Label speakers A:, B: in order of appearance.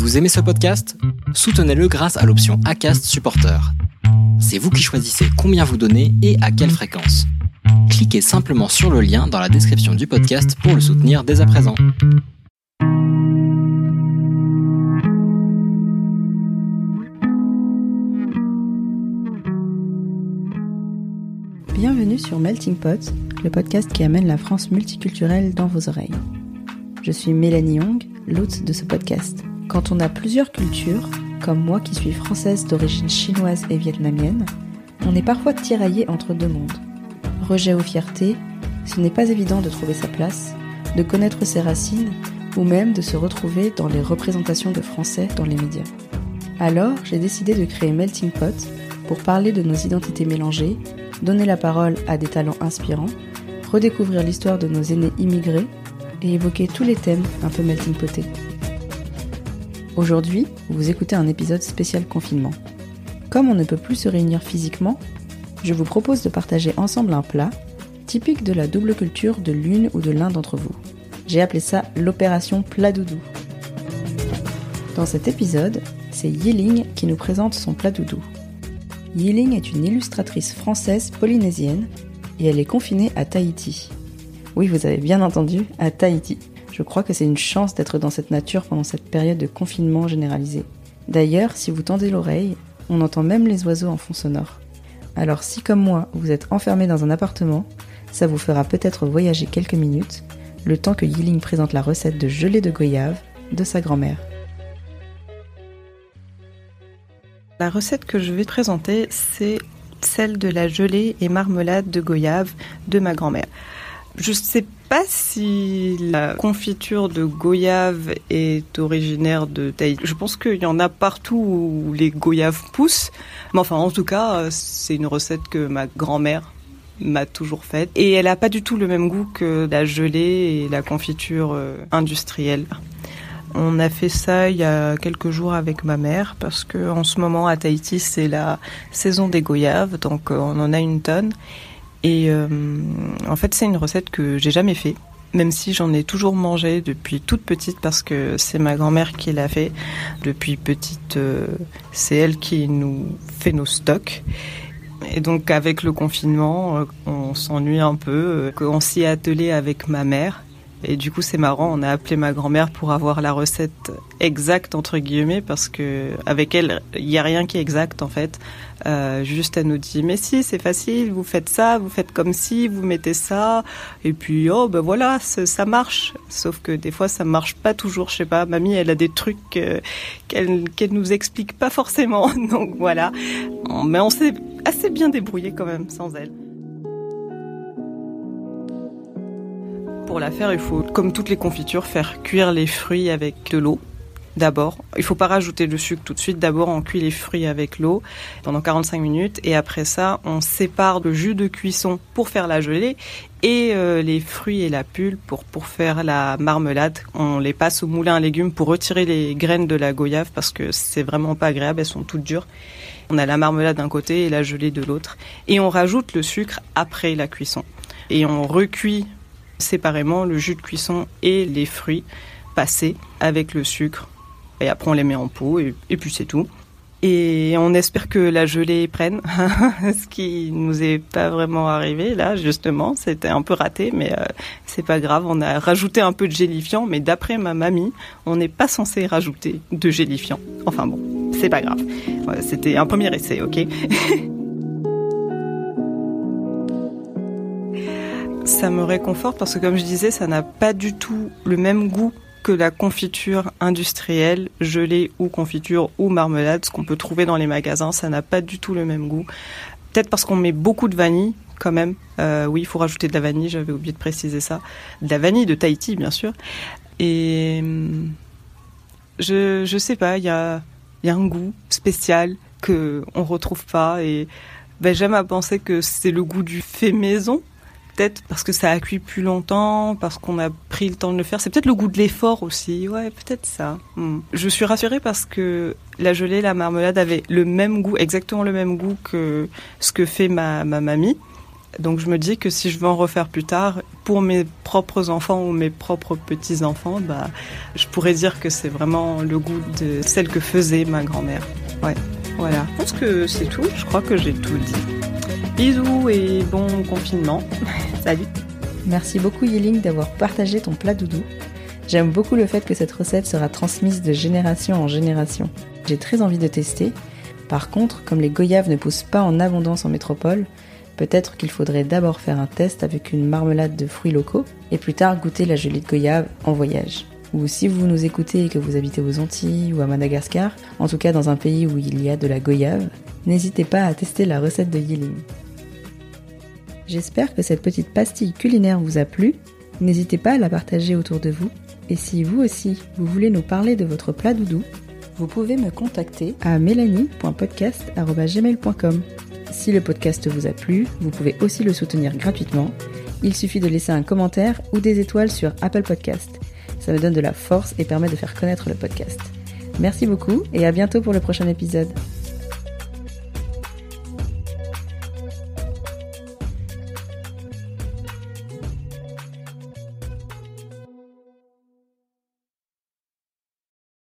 A: Vous aimez ce podcast? Soutenez-le grâce à l'option ACAST Supporter. C'est vous qui choisissez combien vous donnez et à quelle fréquence. Cliquez simplement sur le lien dans la description du podcast pour le soutenir dès à présent.
B: Bienvenue sur Melting Pot, le podcast qui amène la France multiculturelle dans vos oreilles. Je suis Mélanie Young, l'hôte de ce podcast. Quand on a plusieurs cultures, comme moi qui suis française d'origine chinoise et vietnamienne, on est parfois tiraillé entre deux mondes. Rejet ou fierté, ce n'est pas évident de trouver sa place, de connaître ses racines ou même de se retrouver dans les représentations de français dans les médias. Alors, j'ai décidé de créer Melting Pot pour parler de nos identités mélangées, donner la parole à des talents inspirants, redécouvrir l'histoire de nos aînés immigrés et évoquer tous les thèmes un peu melting potés. Aujourd'hui, vous écoutez un épisode spécial confinement. Comme on ne peut plus se réunir physiquement, je vous propose de partager ensemble un plat typique de la double culture de l'une ou de l'un d'entre vous. J'ai appelé ça l'opération plat doudou. Dans cet épisode, c'est Yiling qui nous présente son plat doudou. Yiling est une illustratrice française polynésienne et elle est confinée à Tahiti. Oui, vous avez bien entendu, à Tahiti. Je crois que c'est une chance d'être dans cette nature pendant cette période de confinement généralisé. D'ailleurs, si vous tendez l'oreille, on entend même les oiseaux en fond sonore. Alors si comme moi, vous êtes enfermé dans un appartement, ça vous fera peut-être voyager quelques minutes, le temps que Yiling présente la recette de gelée de goyave de sa grand-mère.
C: La recette que je vais présenter, c'est celle de la gelée et marmelade de goyave de ma grand-mère. Je ne sais pas si la confiture de goyave est originaire de Tahiti. Je pense qu'il y en a partout où les goyaves poussent. Mais enfin, en tout cas, c'est une recette que ma grand-mère m'a toujours faite. Et elle n'a pas du tout le même goût que la gelée et la confiture euh, industrielle. On a fait ça il y a quelques jours avec ma mère parce que en ce moment à Tahiti c'est la saison des goyaves, donc euh, on en a une tonne. Et euh, en fait, c'est une recette que j'ai jamais fait, même si j'en ai toujours mangé depuis toute petite parce que c'est ma grand-mère qui l'a fait. Depuis petite, euh, c'est elle qui nous fait nos stocks. Et donc avec le confinement, euh, on s'ennuie un peu. On s'y est attelé avec ma mère. Et du coup, c'est marrant, on a appelé ma grand-mère pour avoir la recette exacte entre guillemets parce que avec elle, il n'y a rien qui est exact en fait. Euh, juste elle nous dit mais si c'est facile, vous faites ça, vous faites comme si, vous mettez ça et puis oh ben voilà ça marche. Sauf que des fois ça marche pas toujours, je sais pas. Mamie elle a des trucs euh, qu'elle qu'elle nous explique pas forcément donc voilà. Mais on s'est assez bien débrouillé quand même sans elle. Pour la faire, il faut, comme toutes les confitures, faire cuire les fruits avec de l'eau. D'abord, il faut pas rajouter le sucre tout de suite. D'abord, on cuit les fruits avec l'eau pendant 45 minutes et après ça, on sépare le jus de cuisson pour faire la gelée et euh, les fruits et la pulpe pour pour faire la marmelade. On les passe au moulin à légumes pour retirer les graines de la goyave parce que c'est vraiment pas agréable, elles sont toutes dures. On a la marmelade d'un côté et la gelée de l'autre et on rajoute le sucre après la cuisson et on recuit séparément le jus de cuisson et les fruits passés avec le sucre. Et après, on les met en pot et, puis c'est tout. Et on espère que la gelée prenne, ce qui nous est pas vraiment arrivé là justement. C'était un peu raté, mais euh, c'est pas grave. On a rajouté un peu de gélifiant, mais d'après ma mamie, on n'est pas censé rajouter de gélifiant. Enfin bon, c'est pas grave. C'était un premier essai, ok? Ça me réconforte parce que comme je disais, ça n'a pas du tout le même goût que la confiture industrielle, gelée ou confiture ou marmelade, ce qu'on peut trouver dans les magasins, ça n'a pas du tout le même goût. Peut-être parce qu'on met beaucoup de vanille quand même. Euh, oui, il faut rajouter de la vanille, j'avais oublié de préciser ça. De la vanille de Tahiti, bien sûr. Et hum, je je sais pas, il y a y a un goût spécial que on retrouve pas et ben, j'aime à penser que c'est le goût du fait maison peut-être parce que ça a cuit plus longtemps, parce qu'on a pris le temps de le faire. C'est peut-être le goût de l'effort aussi. Ouais, peut-être ça. Hmm. Je suis rassurée parce que la gelée, la marmelade avaient le même goût, exactement le même goût que ce que fait ma, ma mamie. Donc je me dis que si je veux en refaire plus tard, pour mes propres enfants ou mes propres petits-enfants, bah, je pourrais dire que c'est vraiment le goût de celle que faisait ma grand-mère. Ouais, voilà. Je pense que c'est tout. Je crois que j'ai tout dit. Bisous et bon confinement. Salut.
B: Merci beaucoup Yeling d'avoir partagé ton plat doudou. J'aime beaucoup le fait que cette recette sera transmise de génération en génération. J'ai très envie de tester. Par contre, comme les goyaves ne poussent pas en abondance en métropole, peut-être qu'il faudrait d'abord faire un test avec une marmelade de fruits locaux et plus tard goûter la gelée de goyave en voyage. Ou si vous nous écoutez et que vous habitez aux Antilles ou à Madagascar, en tout cas dans un pays où il y a de la goyave, n'hésitez pas à tester la recette de Yiling. J'espère que cette petite pastille culinaire vous a plu. N'hésitez pas à la partager autour de vous. Et si vous aussi, vous voulez nous parler de votre plat doudou, vous pouvez me contacter à mélanie.podcast.gmail.com. Si le podcast vous a plu, vous pouvez aussi le soutenir gratuitement. Il suffit de laisser un commentaire ou des étoiles sur Apple Podcast. Ça me donne de la force et permet de faire connaître le podcast. Merci beaucoup et à bientôt pour le prochain épisode.